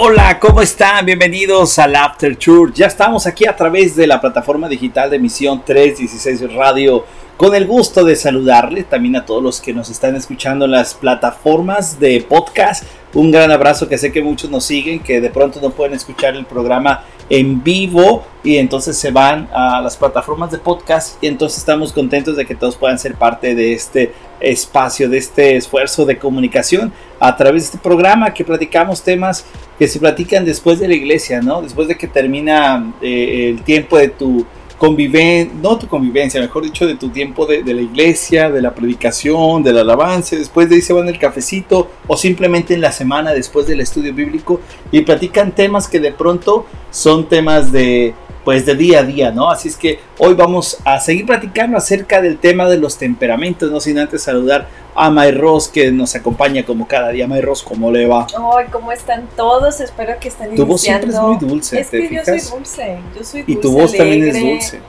Hola, ¿cómo están? Bienvenidos al After Tour. Ya estamos aquí a través de la plataforma digital de Misión 316 Radio. Con el gusto de saludarle también a todos los que nos están escuchando en las plataformas de podcast. Un gran abrazo que sé que muchos nos siguen, que de pronto no pueden escuchar el programa en vivo y entonces se van a las plataformas de podcast y entonces estamos contentos de que todos puedan ser parte de este espacio, de este esfuerzo de comunicación a través de este programa que platicamos temas que se platican después de la iglesia, ¿no? Después de que termina eh, el tiempo de tu convivencia, no tu convivencia, mejor dicho, de tu tiempo de, la iglesia, de la predicación, del alabanza, después de ahí se van el cafecito o simplemente en la semana después del estudio bíblico y platican temas que de pronto son temas de pues de día a día, ¿no? Así es que hoy vamos a seguir platicando acerca del tema de los temperamentos, no sin antes saludar a May Ross que nos acompaña como cada día. May Ross, ¿cómo le va? Ay, ¿cómo están todos? Espero que estén Tu voz siempre es muy dulce, Es que yo soy dulce, yo soy dulce, Y tu voz también es dulce.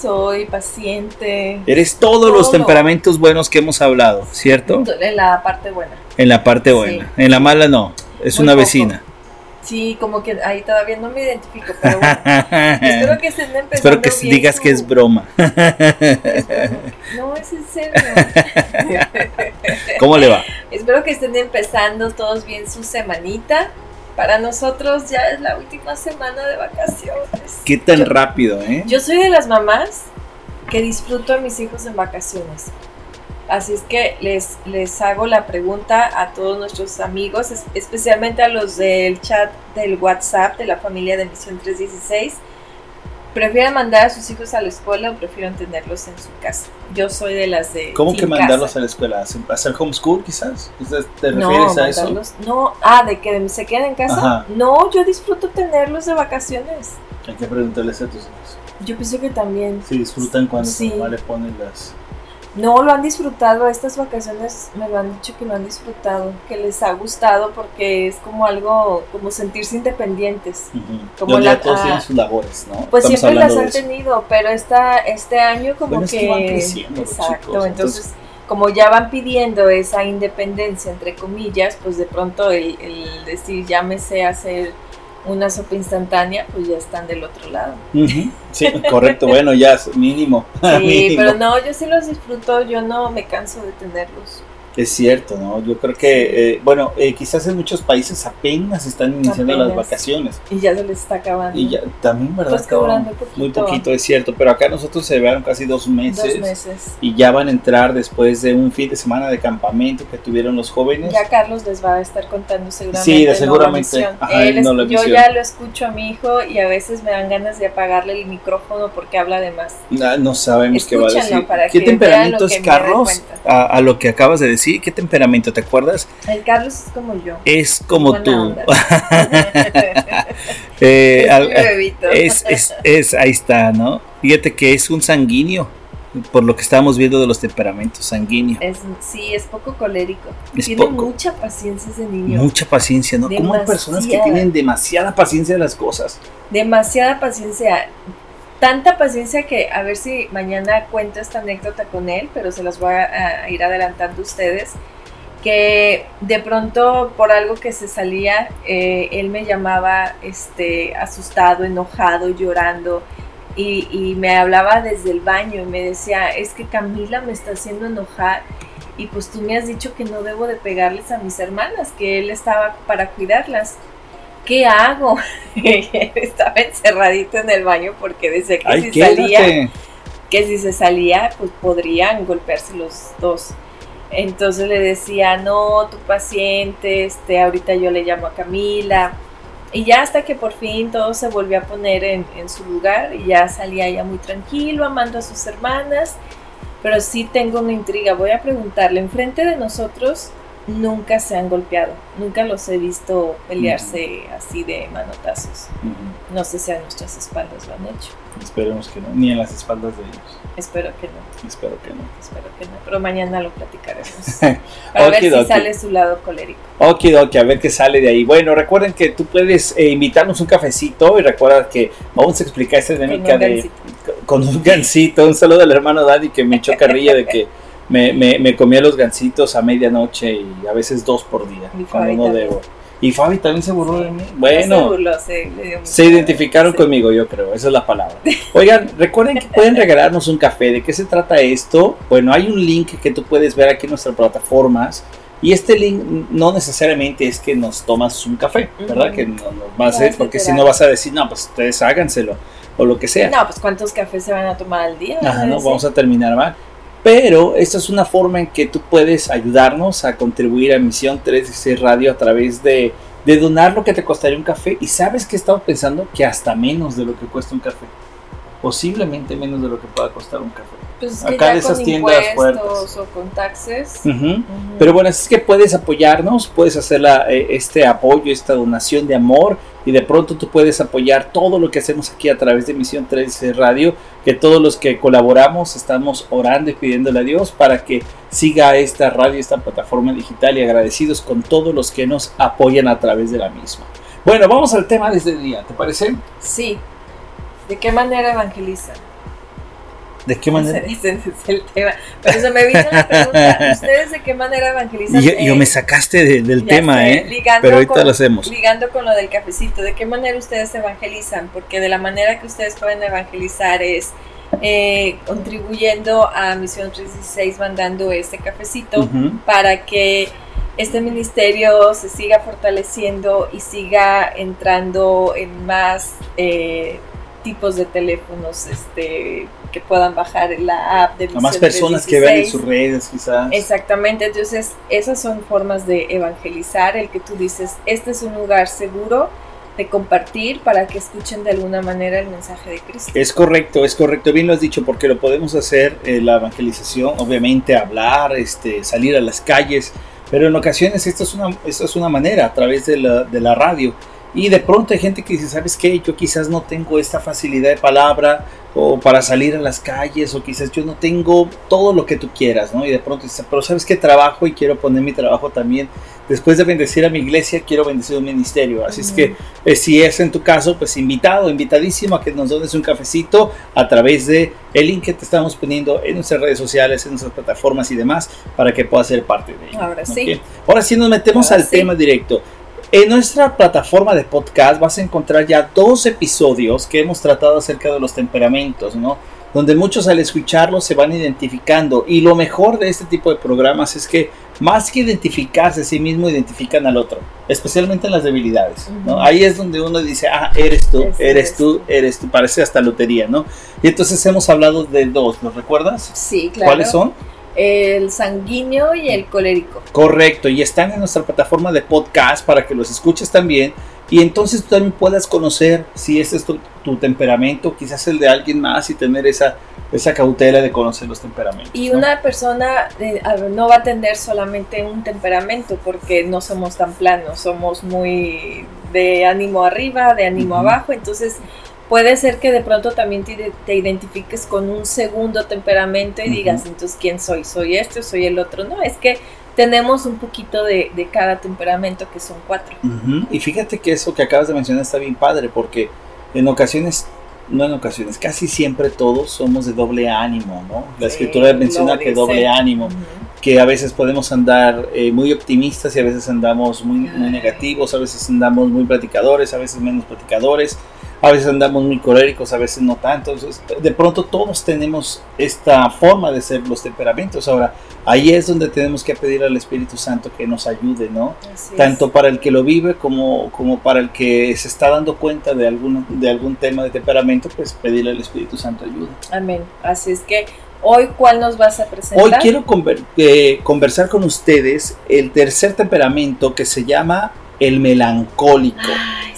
Soy paciente. Eres todos los temperamentos buenos que hemos hablado, ¿cierto? En la parte buena. En la parte buena. En la mala no, es una vecina. Sí, como que ahí todavía no me identifico, pero bueno. espero que estén empezando Espero que digas que es broma. no, es en serio. ¿Cómo le va? Espero que estén empezando todos bien su semanita. Para nosotros ya es la última semana de vacaciones. ¿Qué tan rápido, eh? Yo soy de las mamás que disfruto a mis hijos en vacaciones. Así es que les, les hago la pregunta a todos nuestros amigos, especialmente a los del chat del WhatsApp de la familia de Misión 316. ¿Prefieren mandar a sus hijos a la escuela o prefieren tenerlos en su casa? Yo soy de las de. ¿Cómo que mandarlos a la escuela? ¿Hacer homeschool quizás? ¿Te refieres a eso? No, ah, de que se queden en casa. No, yo disfruto tenerlos de vacaciones. Hay que preguntarles a tus hijos. Yo pensé que también. Sí, disfrutan cuando sí. mamá le pone las no, lo han disfrutado, estas vacaciones me lo han dicho que lo han disfrutado, que les ha gustado porque es como algo, como sentirse independientes. Como la, todos tienen sus labores, ¿no? Pues siempre las han tenido, pero esta, este año como que... exacto, entonces como ya van pidiendo esa independencia, entre comillas, pues de pronto el, el decir ya me sé hacer una sopa instantánea, pues ya están del otro lado. Sí, correcto, bueno, ya es mínimo. Sí, pero no, yo sí los disfruto, yo no me canso de tenerlos. Es cierto, ¿no? Yo creo que, eh, bueno, eh, quizás en muchos países apenas están iniciando las vacaciones. Y ya se les está acabando. Y ya, también, ¿verdad? Pues poquito. Muy poquito, es cierto. Pero acá nosotros se llevaron casi dos meses. Dos meses. Y ya van a entrar después de un fin de semana de campamento que tuvieron los jóvenes. Ya Carlos les va a estar contando seguramente. Sí, seguramente. yo ya lo escucho a mi hijo y a veces me dan ganas de apagarle el micrófono porque habla de más. Ah, no, sabemos qué va a decir. ¿Qué temperamento es Carlos a lo que acabas de decir? Sí, ¿qué temperamento? ¿Te acuerdas? El Carlos es como yo. Es como tú. Eh, es, es, es, ahí está, ¿no? Fíjate que es un sanguíneo, por lo que estamos viendo de los temperamentos, sanguíneo. sí, es poco colérico. Tiene mucha paciencia ese niño. Mucha paciencia, ¿no? Como hay personas que tienen demasiada paciencia de las cosas? Demasiada paciencia tanta paciencia que a ver si mañana cuento esta anécdota con él, pero se las voy a, ir adelantando ustedes, que de pronto por algo que se salía, eh, él me llamaba este, asustado, enojado, llorando. Y, y, me hablaba desde el baño y me decía, es que Camila me está haciendo enojar y pues tú me has dicho que no debo de pegarles a mis hermanas, que él estaba para cuidarlas. ¿Qué hago? Estaba encerradito en el baño porque decía que si salía, que si se salía, pues podrían golpearse los dos. Entonces le decía, no, tu paciente, este, ahorita yo le llamo a Camila. Y ya hasta que por fin todo se volvió a poner en, en su lugar y ya salía ya muy tranquilo, amando a sus hermanas. Pero sí tengo una intriga, voy a preguntarle, enfrente de nosotros nunca se han golpeado, nunca los he visto pelearse así de manotazos. No sé si a nuestras espaldas lo han hecho. Esperemos que no, ni en las espaldas de ellos. Espero que no. Espero que no. Espero que no, pero mañana lo platicaremos. a ver si sale su lado colérico. Ok, ok, a ver qué sale de ahí. Bueno, recuerden que tú puedes eh, invitarnos un cafecito y recuerda que vamos a explicar esta dinámica de con un gancito. Un saludo al hermano Daddy que me echó carrilla de que me, me, me, comía los gancitos a medianoche y a veces dos por día, cuando no debo. Y Fabi también se burló de mí. Se Bueno, burló, se, dio se identificaron sí. conmigo, yo creo, esa es la palabra. Oigan, recuerden que pueden regalarnos un café. ¿De qué se trata esto? Bueno, hay un link que tú puedes ver aquí en nuestras plataformas. Y este link no necesariamente es que nos tomas un café, ¿verdad? Ujú. Que no nos va a hacer, porque si no vas a decir, no, pues ustedes háganselo, o lo que sea. No, pues ¿cuántos cafés se van a tomar al día? Ajá, no, vamos a terminar mal. Pero esta es una forma en que tú puedes ayudarnos a contribuir a Misión 316 Radio a través de, de donar lo que te costaría un café. Y sabes que he estado pensando que hasta menos de lo que cuesta un café. Posiblemente menos de lo que pueda costar un café. Pues acá ya de esas con tiendas fuertes. o con taxes. Pero bueno, es que puedes apoyarnos, puedes hacer la, eh, este apoyo, esta donación de amor y de pronto tú puedes apoyar todo lo que hacemos aquí a través de Misión 13 Radio, que todos los que colaboramos estamos orando y pidiéndole a Dios para que siga esta radio, esta plataforma digital y agradecidos con todos los que nos apoyan a través de la misma. Bueno, vamos al tema de este día, ¿te parece? Sí. ¿De qué manera evangelizan? ¿De qué manera? Ese, ese es el tema. Pero se me vino la pregunta. ¿Ustedes de qué manera evangelizan? Yo, yo Eh, me sacaste de- del ya tema, sé, ¿eh? ligando Pero ahorita con- lo hacemos. Ligando con lo del cafecito, ¿de qué manera ustedes evangelizan? Porque de la manera que ustedes pueden evangelizar es eh, contribuyendo a Misión 316, mandando este cafecito para que este ministerio se siga fortaleciendo y siga entrando en más eh, tipos de teléfonos este, que puedan bajar la app de A más personas que vean en 316. sus redes, quizás. Exactamente, entonces esas son formas de evangelizar, el que tú dices, este es un lugar seguro de compartir para que escuchen de alguna manera el mensaje de Cristo. Es correcto, es correcto, bien lo has dicho, porque lo podemos hacer eh, la evangelización, obviamente hablar, este, salir a las calles, pero en ocasiones esto es una, esto es una manera a través de la, de la radio. Y de pronto hay gente que dice, ¿sabes qué? Yo quizás no tengo esta facilidad de palabra o para salir a las calles o quizás yo no tengo todo lo que tú quieras, ¿no? Y de pronto dices, pero ¿sabes qué? Trabajo y quiero poner mi trabajo también. Después de bendecir a mi iglesia, quiero bendecir un ministerio. Así es que eh, si es en tu caso, pues invitado, invitadísimo a que nos dones un cafecito a través de el link que te estamos poniendo en nuestras redes sociales, en nuestras plataformas y demás, para que puedas ser parte de ello. Ahora sí. Ahora sí nos metemos Ahora al sí. tema directo. En nuestra plataforma de podcast vas a encontrar ya dos episodios que hemos tratado acerca de los temperamentos, ¿no? Donde muchos al escucharlos se van identificando. Y lo mejor de este tipo de programas es que más que identificarse a sí mismo, identifican al otro, especialmente en las debilidades. ¿no? Ahí es donde uno dice, ah, eres tú, eres eres tú, tú. eres tú. Parece hasta lotería, ¿no? Y entonces hemos hablado de dos, ¿los recuerdas? Sí, claro. ¿Cuáles son? El sanguíneo y el colérico. Correcto, y están en nuestra plataforma de podcast para que los escuches también y entonces tú también puedas conocer si ese es tu, tu temperamento, quizás el de alguien más y tener esa, esa cautela de conocer los temperamentos. Y ¿no? una persona eh, no va a tener solamente un temperamento porque no somos tan planos, somos muy de ánimo arriba, de ánimo abajo, entonces puede ser que de pronto también te, te identifiques con un segundo temperamento y Ujú. digas, entonces, ¿quién soy? ¿Soy este o soy el otro? No, es que tenemos un poquito de, de cada temperamento que son cuatro. Y fíjate que eso que acabas de mencionar está bien padre porque en ocasiones, no en ocasiones, casi siempre todos somos de doble ánimo, ¿no? La Sí, escritura menciona que doble ánimo. Que a veces podemos andar eh, muy optimistas y a veces andamos muy, muy negativos, a veces andamos muy platicadores, a veces menos platicadores, a veces andamos muy coléricos, a veces no tanto. Entonces, de pronto todos tenemos esta forma de ser los temperamentos. Ahora, ahí es donde tenemos que pedir al Espíritu Santo que nos ayude, ¿no? Así Tanto es. para el que lo vive como, como para el que se está dando cuenta de algún, de algún tema de temperamento, pues pedirle al Espíritu Santo ayuda. Amén. Así es que hoy, ¿cuál nos vas a presentar? Hoy quiero conver- eh, conversar con ustedes el tercer temperamento que se llama el melancólico.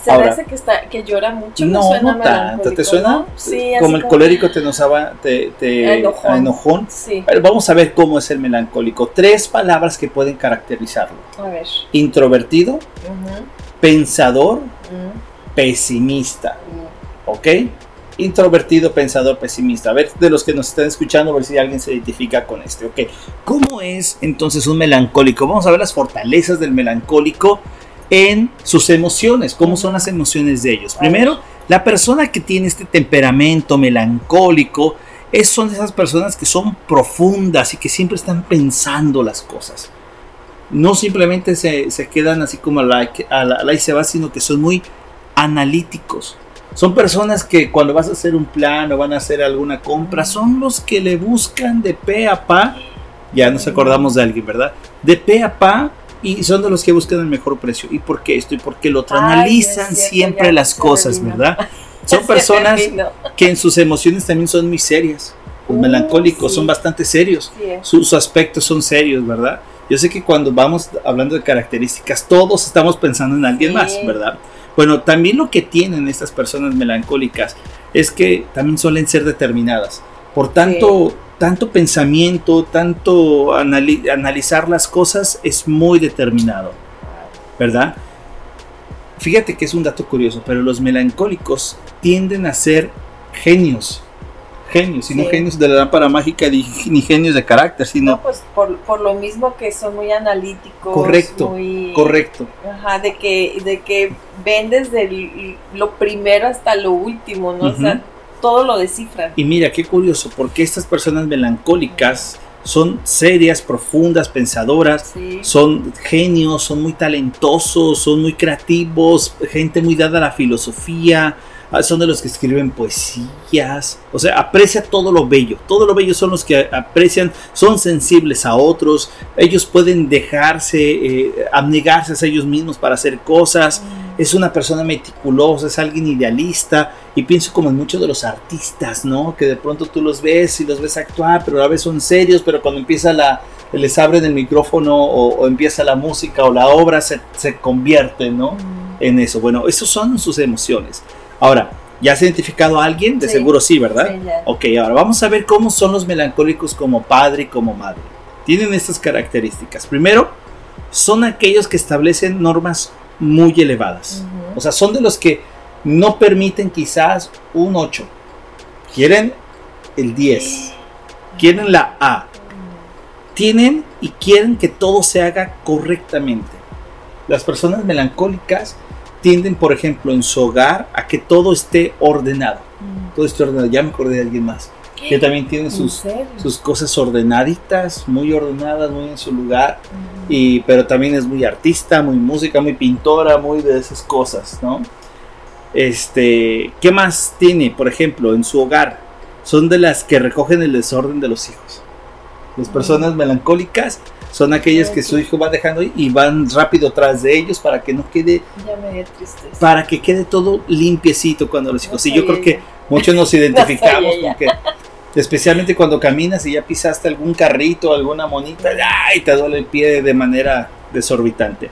Se Ahora- que, está, que llora mucho. No, suena no tanto. ¿Te suena? ¿no? Sí, como el colérico te nos te, te- Enojón. enojón. Sí, Pero vamos a ver cómo es el melancólico. Tres palabras que pueden caracterizarlo. a ver. Introvertido, pensador, ujú, pesimista. ujú. ¿Ok? Introvertido, pensador, pesimista. A ver, de los que nos están escuchando, a ver si alguien se identifica con este. ¿Ok? ¿Cómo es entonces un melancólico? Vamos a ver las fortalezas del melancólico en sus emociones. ¿Cómo son las emociones de ellos? Primero, la persona que tiene este temperamento melancólico es, son esas personas que son profundas y que siempre están pensando las cosas. no simplemente se, se quedan así como la, a a la y se va, sino que son muy analíticos. Son personas que cuando vas a hacer un plan o van a hacer alguna compra, son los que le buscan de pe a pa. Ya nos acordamos de alguien, ¿verdad? De pe a pa y son de los que buscan el mejor precio. ¿Y por qué esto? Y porque lo analizan siempre ya las cosas. ¿verdad? Son personas que en sus emociones también son muy serias. Los Uh, melancólicos sí. son bastante serios. Sí. Sus aspectos son serios, ¿verdad? Yo sé que cuando vamos hablando de características, todos estamos pensando en alguien Sí. más, ¿verdad? Bueno, también lo que tienen estas personas melancólicas es que también suelen ser determinadas. Por tanto, tanto pensamiento, tanto anali- analizar las cosas es muy determinado, ¿verdad? Fíjate que es un dato curioso, pero los melancólicos tienden a ser genios. Genios, y no Sí. genios de la lámpara mágica ni, ni genios de carácter, sino No, pues por, por lo mismo que son muy analíticos. Correcto, muy- correcto. Ajá, de que, de que ven desde el- lo primero hasta lo último, ¿no? O sea. Todo lo descifran. Y mira, qué curioso, porque estas personas melancólicas son serias, profundas, pensadoras, Sí. son genios, son muy talentosos, son muy creativos, gente muy dada a la filosofía, son de los que escriben poesías, o sea, aprecia todo lo bello, todo lo bello son los que aprecian, son sensibles a otros, ellos pueden dejarse, eh, abnegarse a ellos mismos para hacer cosas, es una persona meticulosa, es alguien idealista y pienso como en muchos de los artistas, ¿no? Que de pronto tú los ves y los ves actuar, pero a la vez son serios, pero cuando empieza la, les abren el micrófono o, o empieza la música o la obra se, se convierte, ¿no? Mm. En eso. Bueno, esos son sus emociones. Ahora, ¿ya has identificado a alguien? De Sí. seguro sí, ¿verdad? Sí, ya. Ok, ahora vamos a ver cómo son los melancólicos como padre y como madre. Tienen estas características. Primero, son aquellos que establecen normas muy elevadas. O sea, son de los que no permiten quizás un 8. Quieren el 10. Quieren la A. Tienen y quieren que todo se haga correctamente. Las personas melancólicas tienden, por ejemplo, en su hogar a que todo esté ordenado. Mm. Todo esté ordenado. Ya me acordé de alguien más. Que también tiene ¿En sus, sus cosas ordenaditas, muy ordenadas, muy en su lugar. Ujú. Y, pero también es muy artista, muy música, muy pintora, muy de esas cosas, ¿no? Este, ¿qué más tiene? Por ejemplo, en su hogar, son de las que recogen el desorden de los hijos. Las personas melancólicas son aquellas que su hijo va dejando y van rápido tras de ellos para que no quede, Ya me para que quede todo limpiecito cuando los No hijos. Y yo creo que muchos nos identificamos sabía porque especialmente cuando caminas y ya pisaste algún carrito, alguna monita, ¡ay! te duele el pie de manera desorbitante.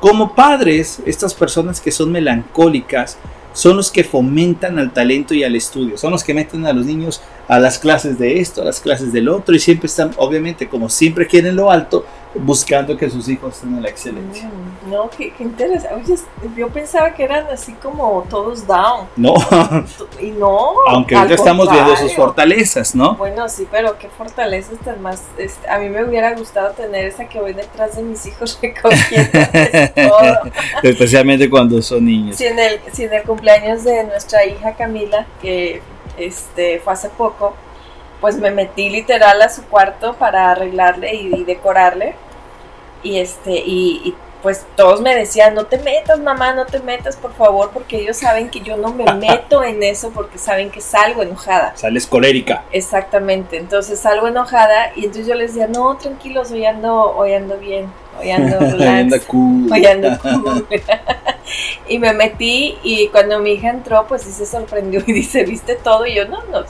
Como padres, estas personas que son melancólicas son los que fomentan al talento y al estudio, son los que meten a los niños a las clases de esto, a las clases del otro y siempre están, obviamente, como siempre quieren lo alto, buscando que sus hijos tengan la excelencia. Mm, No, qué, qué interesante. Oye, yo pensaba que eran así como todos down. No, Y no. aunque ahorita estamos viendo sus fortalezas, ¿no? Bueno, sí, pero qué fortalezas tan más. este, a mí me hubiera gustado tener esa que voy detrás de mis hijos recogiendo todo. Especialmente cuando son niños. Si en, el, si en el cumpleaños de nuestra hija Camila, que este fue hace poco, pues me metí literal a su cuarto para arreglarle y, y decorarle. Y este, y, y, pues todos me decían, no te metas, mamá, no te metas, por favor, porque ellos saben que yo no me meto en eso porque saben que salgo enojada. Sales colérica. Exactamente, entonces salgo enojada y entonces yo les decía, no, tranquilos, hoy ando, hoy ando bien, hoy ando relax. Cool. Hoy ando cool. y me metí y cuando mi hija entró, pues sí se sorprendió y dice, ¿viste todo? Y yo, no, no.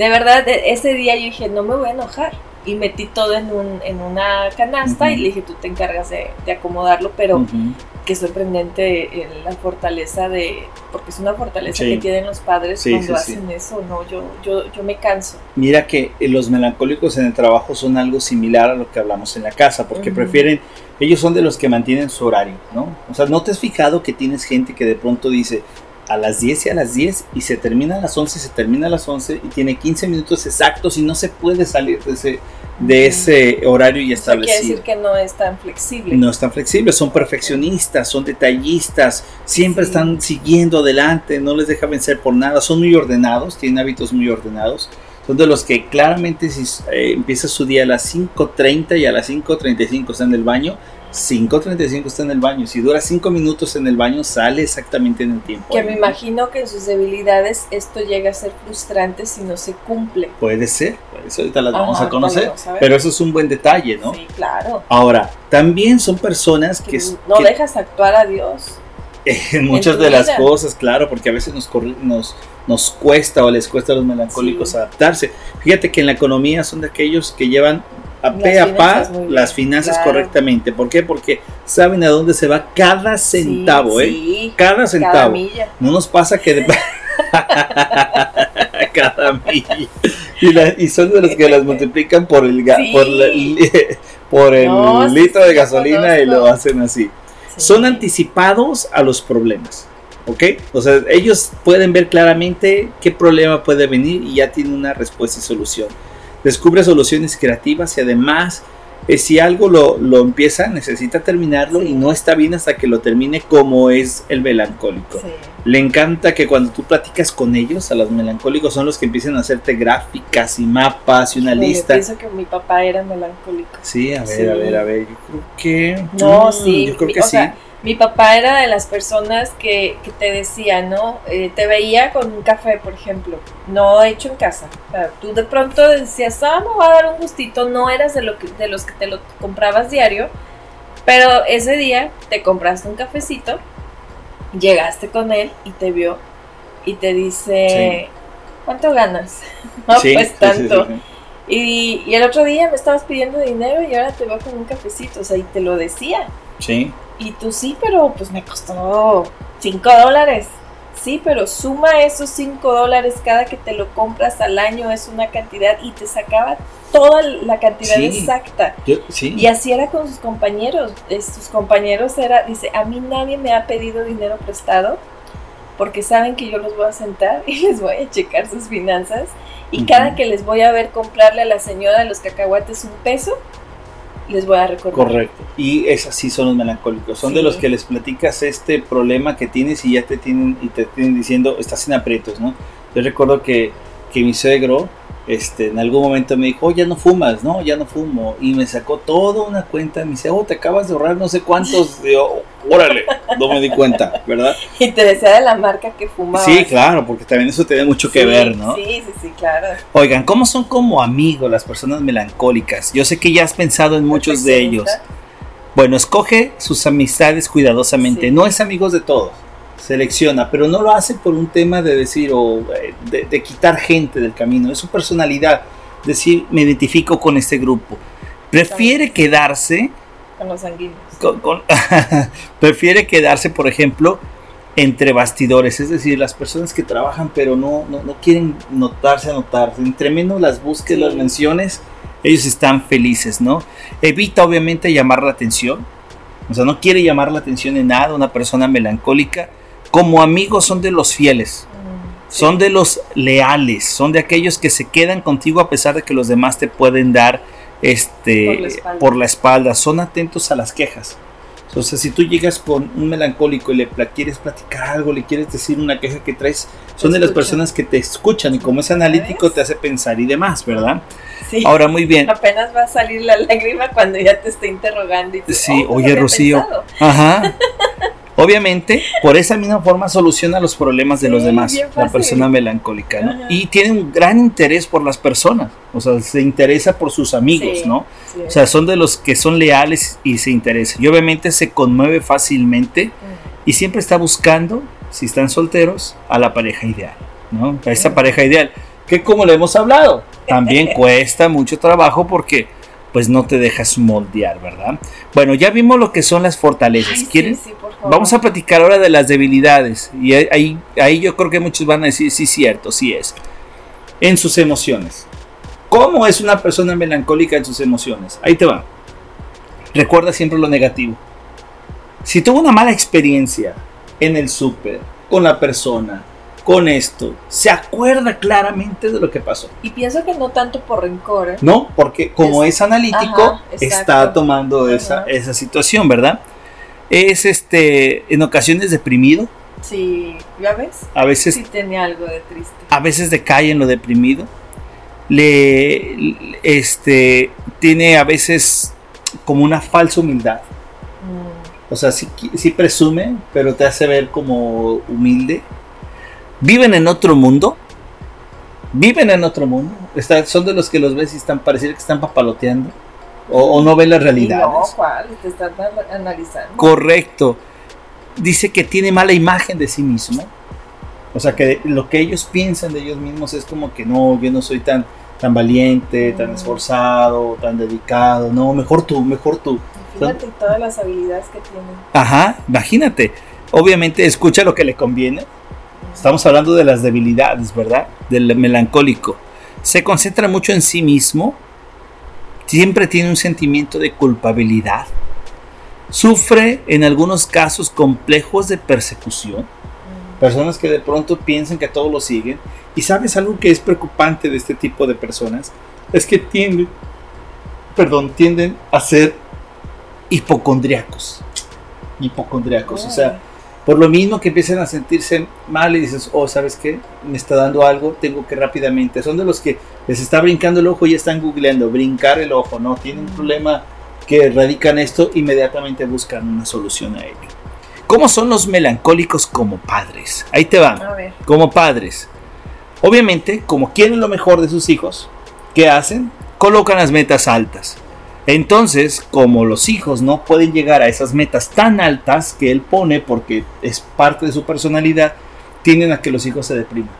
De verdad, de- ese día yo dije, no me voy a enojar. Y metí todo en, un, en una canasta y le dije, tú te encargas de, de acomodarlo, pero Ujú. qué sorprendente eh, la fortaleza de, porque es una fortaleza Sí. que tienen los padres Sí, cuando sí, hacen eso, ¿no? Yo, yo, yo me canso. Mira que eh, los melancólicos en el trabajo son algo similar a lo que hablamos en la casa, porque prefieren, ellos son de los que mantienen su horario, ¿no? O sea, ¿no te has fijado que tienes gente que de pronto dice a las 10 y a las 10 y se termina a las 11, se termina a las 11 y tiene 15 minutos exactos y no se puede salir de ese, de ese horario ya Eso quiere establecido? decir que no es tan flexible. No están flexibles, son perfeccionistas, son detallistas, siempre Sí. están siguiendo adelante, no les deja vencer por nada, son muy ordenados, tienen hábitos muy ordenados, son de los que claramente si eh, empieza su día a las 5.30 y a las 5.35 están en el baño, 5.35 está en el baño. Si dura 5 minutos en el baño, sale exactamente en el tiempo. Que me imagino que en sus debilidades esto llega a ser frustrante si no se cumple. Puede ser, eso ahorita las vamos a conocer. pero eso es un buen detalle, ¿no? Sí, claro. Ahora, también son personas que... no dejas actuar a Dios. En muchas de las cosas, claro, porque a veces nos, nos, nos cuesta o les cuesta a los melancólicos adaptarse. Fíjate que en la economía son de aquellos que llevan a pe a pa las finanzas correctamente. ¿Por qué? Porque saben a dónde se va cada centavo, ¿eh? cada centavo. no nos pasa que de... cada milla. Y, son de los que las multiplican por el, por, por el litro de gasolina y lo hacen así. Son anticipados a los problemas. ¿Ok? O sea, ellos pueden ver claramente qué problema puede venir y ya tienen una respuesta y solución descubre soluciones creativas y además eh, si algo lo, empieza necesita terminarlo y no está bien hasta que lo termine como es el melancólico. Le encanta que cuando tú platicas con ellos, a los melancólicos son los que empiezan a hacerte gráficas y mapas y una lista. Yo pienso que mi papá era melancólico. Sí, a ver, a ver, a ver, yo creo que... No, mm, sí. Yo creo que sí. Mi papá era de las personas que, te decía, ¿no? Eh, te veía con un café, por ejemplo, no hecho en casa. O sea, tú de pronto decías, ah, me va a dar un gustito, no eras de, lo que, de los que te lo comprabas diario, pero ese día te compraste un cafecito, llegaste con él y te vio y te dice, ¿cuánto ganas? No, pues tanto. y, y el otro día me estabas pidiendo dinero y ahora te veo con un cafecito, o sea, y te lo decía. Sí. Y tú sí, pero pues me costó 5 dólares. Sí, pero suma esos 5 dólares cada que te lo compras al año, es una cantidad y te sacaba toda la cantidad exacta. Y así era con sus compañeros. Sus compañeros era, dice, a mí nadie me ha pedido dinero prestado porque saben que yo los voy a sentar y les voy a checar sus finanzas. Y cada que les voy a ver comprarle a la señora los cacahuates un peso, les voy a recordar. Correcto. Y es así son los melancólicos. Son de los que les platicas este problema que tienes y ya te tienen y te tienen diciendo, estás en aprietos, ¿no? Yo recuerdo que, que mi suegro este, en algún momento me dijo, oh, ya no fumas, no, ya no fumo. Y me sacó toda una cuenta. Me dice, oh, te acabas de ahorrar no sé cuántos. Yo, órale, no me di cuenta, ¿verdad? Y te decía de la marca que fumaba. Sí, claro, porque también eso tiene mucho que ver, ¿no? Sí, sí, sí, claro. Oigan, ¿cómo son como amigos las personas melancólicas? Yo sé que ya has pensado en muchos de ellos. Bueno, escoge sus amistades cuidadosamente. No es amigos de todos selecciona, pero no lo hace por un tema de decir o eh, de, quitar gente del camino, es su personalidad, decir, me identifico con este grupo. Prefiere quedarse con los sanguíneos. prefiere quedarse, por ejemplo, entre bastidores, es decir, las personas que trabajan pero no, no, quieren notarse, anotarse. Entre menos las busques, las menciones, ellos están felices, ¿no? Evita obviamente llamar la atención, o sea, no quiere llamar la atención en nada, una persona melancólica como amigos son de los fieles, mm, son de los leales, son de aquellos que se quedan contigo a pesar de que los demás te pueden dar este por la espalda, son atentos a las quejas. Sea, si tú llegas con un melancólico y le quieres platicar algo, le quieres decir una queja que traes, son de las personas que te escuchan y como es analítico te hace pensar y demás, ¿verdad? Sí. Ahora, muy bien. Apenas va a salir la lágrima cuando ya te está interrogando. Y sí, oh, oye, Rocío. Ajá. Obviamente, por esa misma forma soluciona los problemas de los demás, la persona melancólica, ¿no? Y tiene un gran interés por las personas, o sea, se interesa por sus amigos, ¿no? O sea, son de los que son leales y se interesan. Y obviamente se conmueve fácilmente y siempre está buscando, si están solteros, a la pareja ideal, ¿no? A esa pareja ideal, que como le hemos hablado, también cuesta mucho trabajo porque pues no te dejas moldear, ¿verdad? Bueno, ya vimos lo que son las fortalezas. ¿Quieren? Vamos a platicar ahora de las debilidades. Y ahí, ahí yo creo que muchos van a decir, sí, cierto, sí es. En sus emociones. ¿Cómo es una persona melancólica en sus emociones? Ahí te va. Recuerda siempre lo negativo. Si tuvo una mala experiencia en el súper, con la persona, con esto, se acuerda claramente de lo que pasó. Y pienso que no tanto por rencor. ¿eh? No, porque como es, analítico, está tomando esa, esa situación, ¿verdad? Es este en ocasiones deprimido. Sí, ¿ya ves? A veces. Sí tenía algo de triste. A veces decae en lo deprimido. Le, este, tiene a veces como una falsa humildad. O sea, sí, sí presume, pero te hace ver como humilde. Viven en otro mundo. Viven en otro mundo. Están, son de los que los ves y están que están papaloteando. O, no ven la realidad. No, ¿cuál? Te están analizando. Correcto. Dice que tiene mala imagen de sí mismo. O sea, que lo que ellos piensan de ellos mismos es como que no, yo no soy tan, tan valiente, tan mm. esforzado, tan dedicado. No, mejor tú, mejor tú. Fíjate todas las habilidades que tienen. Ajá, imagínate. Obviamente escucha lo que le conviene. Estamos hablando de las debilidades, ¿verdad? Del melancólico. Se concentra mucho en sí mismo. Siempre tiene un sentimiento de culpabilidad. Sufre en algunos casos complejos de persecución. Personas que de pronto piensan que todos lo siguen. Y sabes algo que es preocupante de este tipo de personas. Es que tienden, perdón, tienden a ser hipocondriacos. Hipocondriacos. O sea, por lo mismo que empiezan a sentirse mal y dices, oh, ¿sabes qué? Me está dando algo, tengo que rápidamente. Son de los que les está brincando el ojo y están googleando, brincar el ojo, ¿no? Tienen un problema que radican esto, inmediatamente buscan una solución a ello. ¿Cómo son los melancólicos como padres? Ahí te van. Como padres. Obviamente, como quieren lo mejor de sus hijos, ¿qué hacen? Colocan las metas altas. Entonces, como los hijos no pueden llegar a esas metas tan altas que él pone porque es parte de su personalidad, tienden a que los hijos se depriman.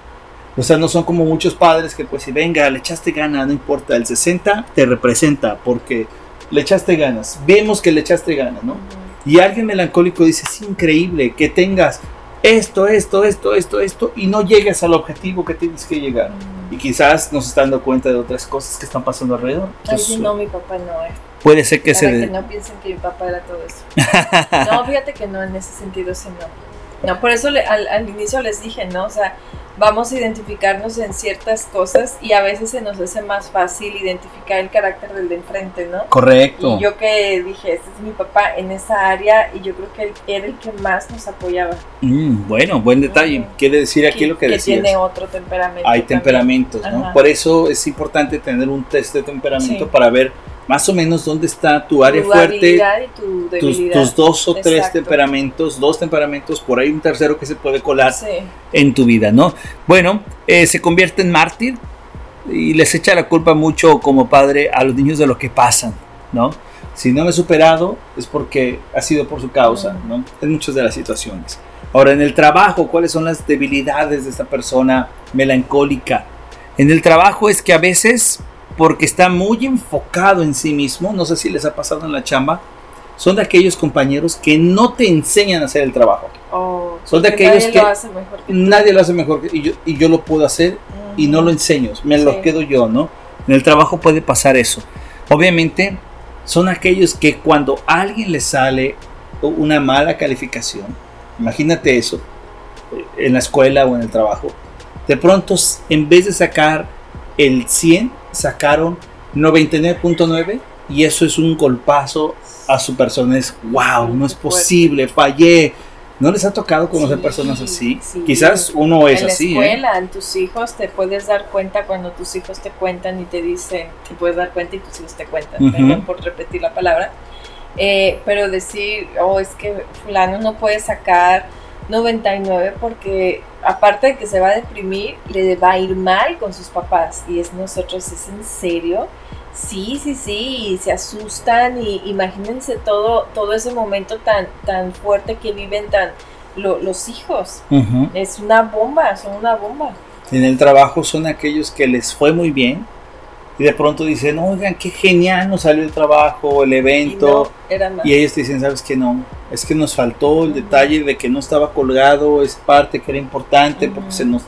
O sea, no son como muchos padres que pues si venga, le echaste ganas, no importa, el 60 te representa porque le echaste ganas, vemos que le echaste ganas, ¿no? Y alguien melancólico dice, es increíble que tengas esto, esto, esto, esto, esto, y no llegues al objetivo que tienes que llegar. Y quizás no se están dando cuenta de otras cosas que están pasando alrededor. Ay, no, mi papá no es. Puede ser que se... que no piensen que mi papá era todo eso. no, fíjate que no, en ese sentido sí no. No, por eso al, al inicio les dije, ¿no? O sea, vamos a identificarnos en ciertas cosas y a veces se nos hace más fácil identificar el carácter del de enfrente, ¿no? Correcto. Y yo que dije, este es mi papá en esa área y yo creo que él era el que más nos apoyaba. Mm, bueno, buen detalle. Quiere decir aquí lo que, que decías. tiene otro temperamento. Hay temperamentos, ¿no? Por eso es importante tener un test de temperamento para ver más o menos dónde está tu área fuerte, y tu debilidad. Tus, dos o tres temperamentos, dos temperamentos, por ahí un tercero que se puede colar en tu vida, ¿no? Bueno, eh, se convierte en mártir y les echa la culpa mucho como padre a los niños de lo que pasan, ¿no? Si no me he superado es porque ha sido por su causa, ¿no? En muchas de las situaciones. Ahora, en el trabajo, ¿cuáles son las debilidades de esta persona melancólica? En el trabajo es que a veces porque está muy enfocado en sí mismo, no sé si les ha pasado en la chamba, son de aquellos compañeros que no te enseñan a hacer el trabajo. Oh, son de aquellos que nadie lo hace mejor que y yo, y yo lo puedo hacer y no lo enseño, me lo quedo yo, ¿no? En el trabajo puede pasar eso. Obviamente son aquellos que cuando a alguien le sale una mala calificación, imagínate eso, en la escuela o en el trabajo, de pronto en vez de sacar el 100, sacaron 99.9 y eso es un golpazo a su persona. Es wow, no es posible, fallé. ¿No les ha tocado conocer personas así? Quizás uno es así. En la ¿eh? escuela, en tus hijos, te puedes dar cuenta cuando tus hijos te cuentan y te dicen, te puedes dar cuenta y tus hijos te cuentan, perdón por repetir la palabra. Eh, pero decir, oh, es que fulano no puede sacar 99 porque aparte de que se va a deprimir, le va a ir mal con sus papás. Y es nosotros, ¿es en serio? Sí, sí, sí, y se asustan y imagínense todo, todo ese momento tan, tan fuerte que viven tan los hijos. Es una bomba, son una bomba. En el trabajo son aquellos que les fue muy bien, y de pronto dicen, oigan, qué genial nos salió el trabajo, el evento. Y, ellos te dicen, ¿sabes qué no? Es que nos faltó el detalle de que no estaba colgado, es parte que era importante, porque se nos...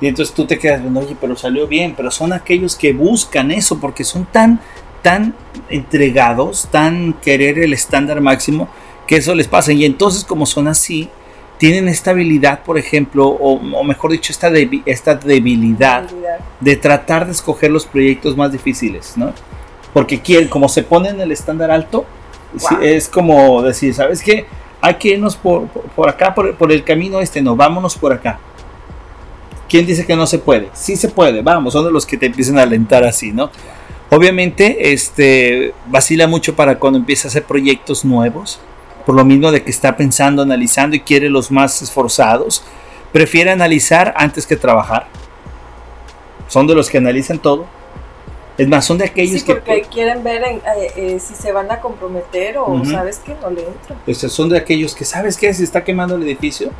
Y entonces tú te quedas viendo, oye, pero salió bien, pero son aquellos que buscan eso, porque son tan, tan entregados, tan querer el estándar máximo, que eso les pasa. Y entonces como son así, tienen esta habilidad, por ejemplo, o, mejor dicho, esta, esta debilidad, de tratar de escoger los proyectos más difíciles, ¿no? Porque quieren, como se ponen el estándar alto, es como decir, ¿sabes qué? Hay que irnos por, acá, por, el camino este, no, vámonos por acá. ¿Quién dice que no se puede? Sí se puede, vamos, son de los que te empiezan a alentar así, ¿no? Obviamente, este, vacila mucho para cuando empieza a hacer proyectos nuevos, por lo mismo de que está pensando, analizando y quiere los más esforzados, prefiere analizar antes que trabajar. Son de los que analizan todo. Es más, son de aquellos sí, porque quieren ver eh, eh, si se van a comprometer o sabes que no le entran. son de aquellos que, ¿sabes qué? Se está quemando el edificio.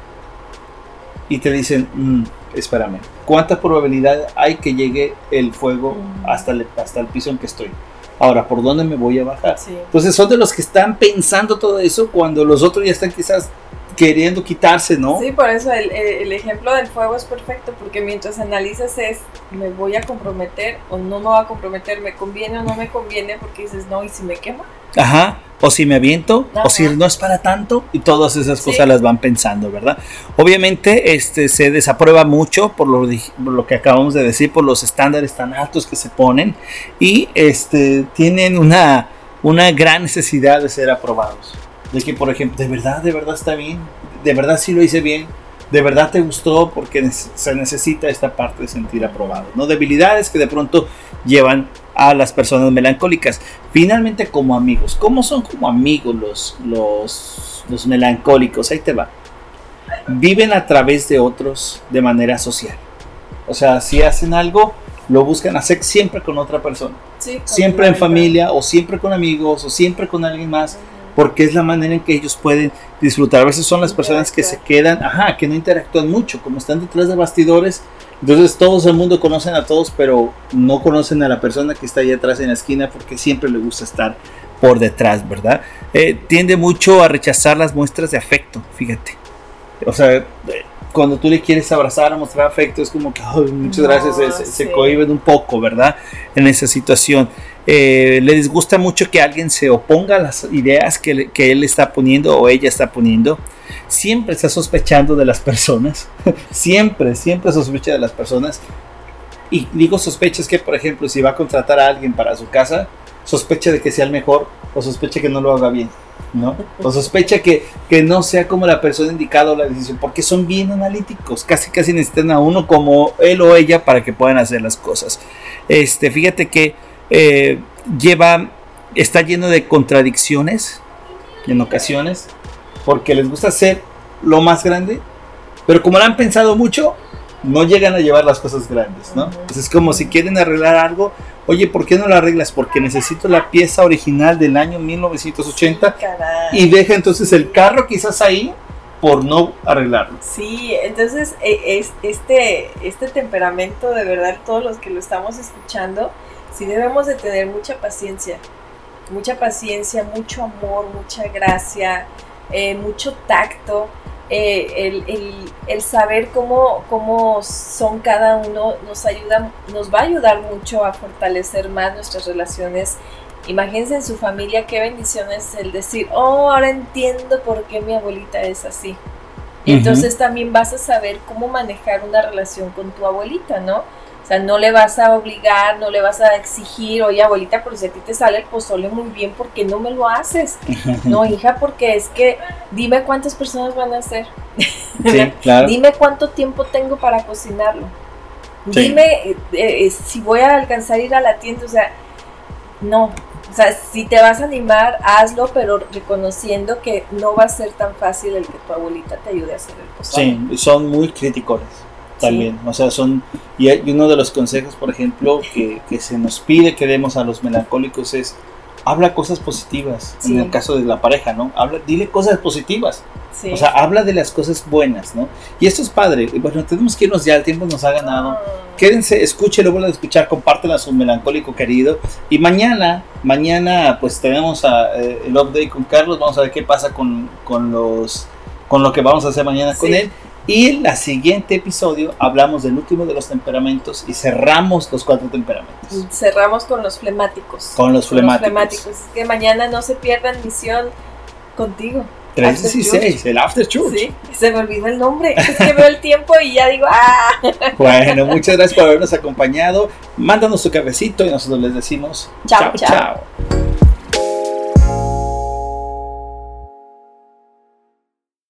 Y te dicen, mm, espérame, ¿cuánta probabilidad hay que llegue el fuego hasta, el, hasta el piso en que estoy? Ahora, ¿por dónde me voy a bajar? Entonces son de los que están pensando todo eso cuando los otros ya están quizás queriendo quitarse, ¿no? Sí, por eso el, el, ejemplo del fuego es perfecto, porque mientras analizas es, me voy a comprometer o no me voy a comprometer, me conviene o no me conviene, porque dices, no, ¿y si me quemo? Ajá, o si me aviento, o si no es para tanto, y todas esas cosas las van pensando, ¿verdad? Obviamente este, se desaprueba mucho por lo, por lo que acabamos de decir, por los estándares tan altos que se ponen, y este, tienen una, una gran necesidad de ser aprobados de que, por ejemplo, de verdad, de verdad está bien, de verdad sí lo hice bien, de verdad te gustó porque se necesita esta parte de sentir aprobado, ¿no? Debilidades que de pronto llevan a las personas melancólicas. Finalmente, como amigos, ¿cómo son como amigos los, los, los melancólicos? Ahí te va. Viven a través de otros de manera social. O sea, si hacen algo, lo buscan hacer siempre con otra persona. siempre en familia, o siempre con amigos, o siempre con alguien más porque es la manera en que ellos pueden disfrutar. A veces son las personas que se quedan, ajá, que no interactúan mucho, como están detrás de bastidores. Entonces todos el mundo conocen a todos, pero no conocen a la persona que está ahí atrás en la esquina porque siempre le gusta estar por detrás, ¿verdad? Eh, tiende mucho a rechazar las muestras de afecto, fíjate. O sea, cuando tú le quieres abrazar o mostrar afecto, es como que, muchas gracias, se, se, cohiben un poco, ¿verdad? En esa situación. Eh, le disgusta mucho que alguien se oponga a las ideas que, que, él está poniendo o ella está poniendo. Siempre está sospechando de las personas. siempre, siempre sospecha de las personas. Y digo sospechas que, por ejemplo, si va a contratar a alguien para su casa, sospecha de que sea el mejor o sospecha que no lo haga bien. ¿no? O sospecha que, que no sea como la persona indicada o la decisión, porque son bien analíticos, casi casi necesitan a uno como él o ella para que puedan hacer las cosas. Este, fíjate que eh, lleva, está lleno de contradicciones en ocasiones, porque les gusta ser lo más grande, pero como lo han pensado mucho, no llegan a llevar las cosas grandes, ¿no? es como si quieren arreglar algo, oye, ¿por qué no lo arreglas? Porque necesito la pieza original del año 1980 y deja entonces el carro quizás ahí por no arreglarlo. Sí, entonces e, es, este, este temperamento de verdad, todos los que lo estamos escuchando, sí debemos de tener mucha paciencia, mucha paciencia, mucho amor, mucha gracia, eh, mucho tacto, eh, el, saber cómo, cómo son cada uno nos ayuda, nos va a ayudar mucho a fortalecer más nuestras relaciones. Imagínense en su familia qué bendiciones el decir, oh, ahora entiendo por qué mi abuelita es así. Entonces también vas a saber cómo manejar una relación con tu abuelita, ¿no? Sea, no le vas a obligar, no le vas a exigir, oye abuelita, pero si a ti te sale el pozole muy bien, ¿por qué no me lo haces? no, hija, porque es que dime cuántas personas van a ser. Sí, claro. dime cuánto tiempo tengo para cocinarlo. Dime eh, eh, si voy a alcanzar a ir a la tienda, o sea, no. O sea, si te vas a animar, hazlo, pero reconociendo que no va a ser tan fácil el que tu abuelita te ayude a hacer el pozole. Sí, son muy críticos también. O sea, son. Y, uno de los consejos, por ejemplo, que, que, se nos pide que demos a los melancólicos es. Habla cosas positivas, en el caso de la pareja, ¿no? Habla, dile cosas positivas. O sea, habla de las cosas buenas, ¿no? Y esto es padre. Bueno, tenemos que irnos ya, el tiempo nos ha ganado. Ah. Quédense, escúchelo, vuelvan a escuchar, compártelo a su melancólico querido. Y mañana, mañana, pues tenemos a, eh, el update con Carlos. Vamos a ver qué pasa con, con los con lo que vamos a hacer mañana con él. Y en el siguiente episodio hablamos del último de los temperamentos y cerramos los cuatro temperamentos. Cerramos con los flemáticos. Con los flemáticos. Que mañana no se pierdan misión contigo. 316, el After Church. Sí, se me olvidó el nombre. Es que veo el tiempo y ya digo, ¡ah! Bueno, muchas gracias por habernos acompañado. Mándanos tu cafecito y nosotros les decimos, chao. chao. chao.